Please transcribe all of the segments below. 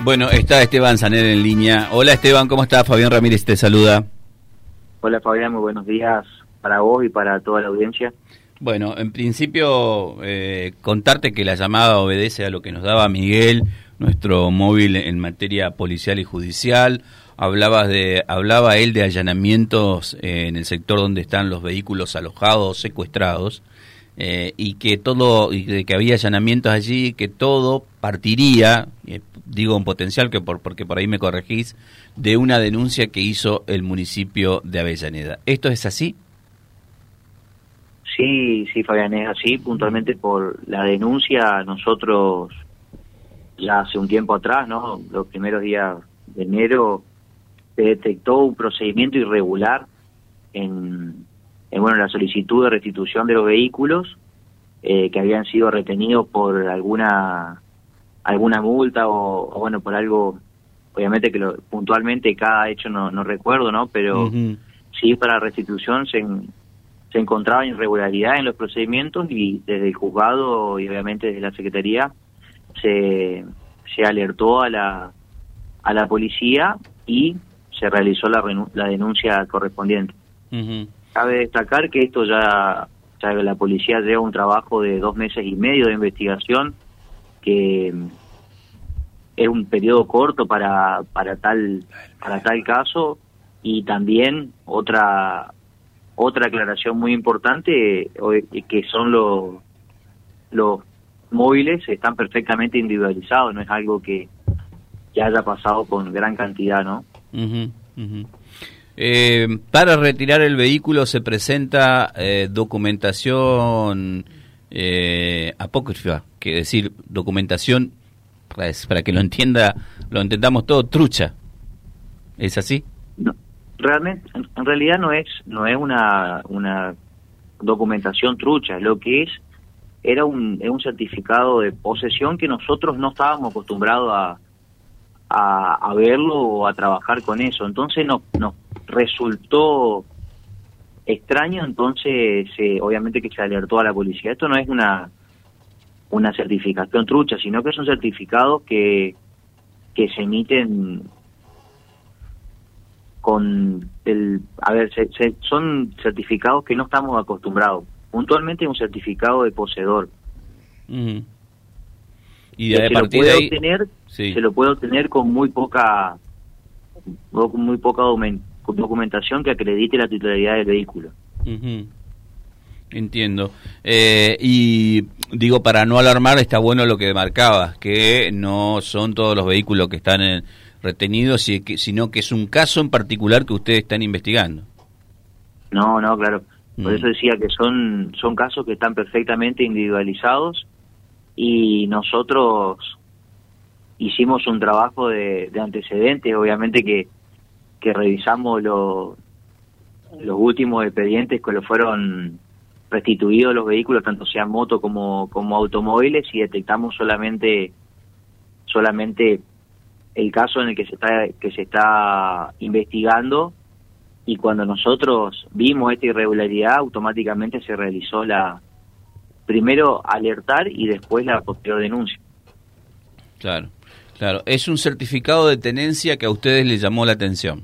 Bueno, está Esteban Saner en línea. Hola Esteban, ¿cómo estás? Fabián Ramírez te saluda. Hola Fabián, muy buenos días para vos y para toda la audiencia. Bueno, en principio eh, contarte que la llamada obedece a lo que nos daba Miguel, nuestro móvil en materia policial y judicial. Hablabas de, hablaba él de allanamientos eh, en el sector donde están los vehículos alojados, secuestrados. Eh, y que todo, y de que había allanamientos allí, que todo partiría, eh, digo en potencial, que por, porque por ahí me corregís, de una denuncia que hizo el municipio de Avellaneda. ¿Esto es así? Sí, sí, Fabián, es así. Puntualmente por la denuncia, nosotros ya hace un tiempo atrás, ¿no? Los primeros días de enero, se detectó un procedimiento irregular en, en bueno, la solicitud de restitución de los vehículos eh, que habían sido retenidos por alguna alguna multa o, bueno por algo obviamente que lo, puntualmente cada hecho no, no recuerdo no pero sí para restitución se se encontraba irregularidad en los procedimientos y desde el juzgado y obviamente desde la secretaría se se alertó a la a la policía y se realizó la, la denuncia correspondiente. Cabe destacar que esto ya, ya la policía lleva un trabajo de dos meses y medio de investigación, que es un periodo corto para, para tal para tal caso. Y también otra otra aclaración muy importante que son los los móviles están perfectamente individualizados no es algo que, ya haya pasado con gran cantidad no eh, para retirar el vehículo se presenta eh, documentación eh, apócrifa, que decir, documentación, pues, para que lo entienda, lo entendamos todo, trucha. ¿Es así? No, realmente, en realidad no es, no es una, una documentación trucha, lo que es era un, es un certificado de posesión que nosotros no estábamos acostumbrados a, a, verlo o a trabajar con eso. Entonces nos, nos resultó extraño, entonces obviamente que se alertó a la policía. Esto no es una una certificación trucha, sino que es un certificado que, que se emiten con el... A ver, son certificados que no estamos acostumbrados. Puntualmente es un certificado de poseedor. Y de, partir de ahí... Se lo puede obtener con muy poca muy poca documentación que acredite la titularidad del vehículo. Entiendo. Eh, y digo, para no alarmar, está bueno lo que marcabas, que no son todos los vehículos que están retenidos, sino que es un caso en particular que ustedes están investigando. No, no, claro. Por mm. eso decía que son, son casos que están perfectamente individualizados y nosotros hicimos un trabajo de, de antecedentes, obviamente que que revisamos los últimos expedientes que lo fueron restituidos los vehículos, tanto sean moto como, como automóviles, y detectamos solamente solamente el caso en el que se está que se está investigando y cuando nosotros vimos esta irregularidad automáticamente se realizó la primero alertar y después la posterior denuncia. Claro. Claro, es un certificado de tenencia que a ustedes les llamó la atención.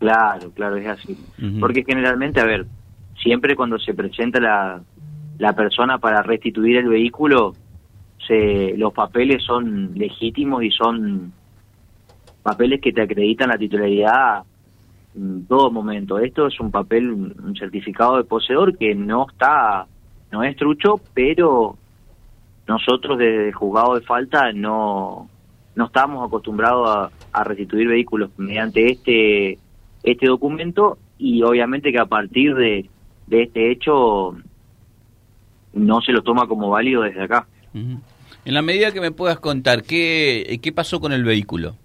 Claro, claro, es así. Porque generalmente, a ver, siempre cuando se presenta la, la persona para restituir el vehículo, se, los papeles son legítimos y son papeles que te acreditan la titularidad en todo momento. Esto es un papel, un certificado de poseedor que no está, no es trucho, pero nosotros desde el juzgado de falta no no estamos acostumbrados a, restituir vehículos mediante este este documento y obviamente que a partir de, de este hecho no se lo toma como válido desde acá. En la medida que me puedas contar, ¿qué, qué pasó con el vehículo?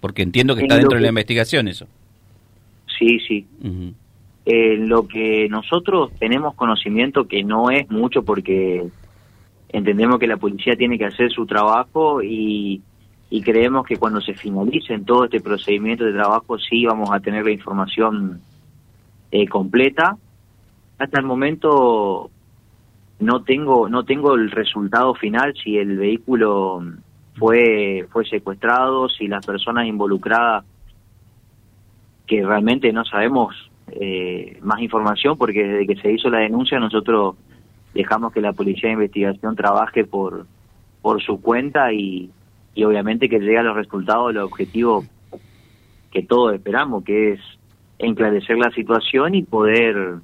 Porque entiendo que está dentro de la investigación eso. Sí, sí. En lo que nosotros tenemos conocimiento, que no es mucho porque entendemos que la policía tiene que hacer su trabajo y, creemos que cuando se finalice en todo este procedimiento de trabajo sí vamos a tener la información eh, completa. Hasta el momento no tengo no tengo el resultado final si el vehículo fue fue secuestrado, si las personas involucradas que realmente no sabemos eh, más información porque desde que se hizo la denuncia nosotros dejamos que la policía de investigación trabaje por por su cuenta y, y obviamente que llegue a los resultados del objetivo que todos esperamos, que es enclarecer la situación y poder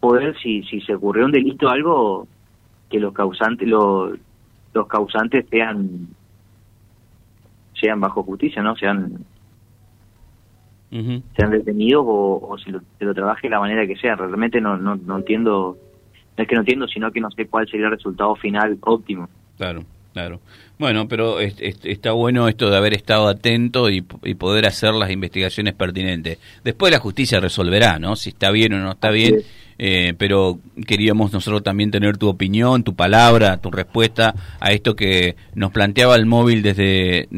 poder si si se ocurrió un delito o algo que los causantes los los causantes sean sean bajo justicia no sean sean detenidos o, o se, lo, se lo trabaje de la manera que sea. Realmente no, no no entiendo no es que no entiendo sino que no sé cuál sería el resultado final óptimo. Claro Claro. Bueno, pero está bueno esto de haber estado atento y, poder hacer las investigaciones pertinentes. Después la justicia resolverá, ¿no? Si está bien o no está bien. Eh, pero queríamos nosotros también tener tu opinión, tu palabra, tu respuesta a esto que nos planteaba el móvil desde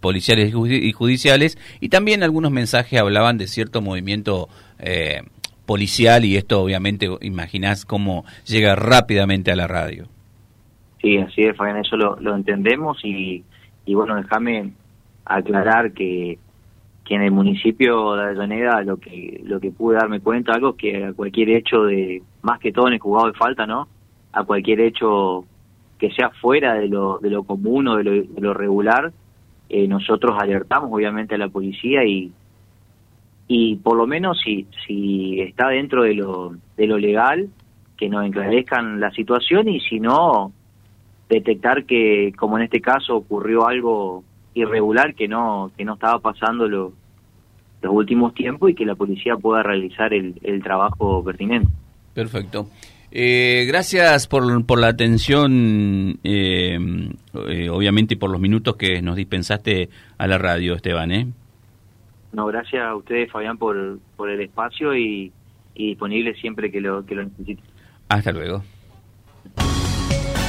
policiales y judiciales. Y también algunos mensajes hablaban de cierto movimiento. Eh, policial y esto obviamente imaginás cómo llega rápidamente a la radio. Sí, así es, Fabián, eso lo, entendemos y, y bueno, déjame aclarar que, que en el municipio de Avellaneda lo que lo que pude darme cuenta algo que a cualquier hecho de más que todo en el jugado de falta no a cualquier hecho que sea fuera de lo de lo común o de lo, de lo regular eh, nosotros alertamos obviamente a la policía y y por lo menos si si está dentro de lo de lo legal que nos enclarezcan la situación y si no detectar que, como en este caso, ocurrió algo irregular que no que no estaba pasando los últimos tiempos y que la policía pueda realizar el, el trabajo pertinente. Perfecto. Eh, gracias por, por la atención, eh, eh, obviamente, y por los minutos que nos dispensaste a la radio, Esteban. ¿eh? No, gracias a ustedes, Fabián, por, por el espacio y, y disponible siempre que lo, que lo necesite. Hasta luego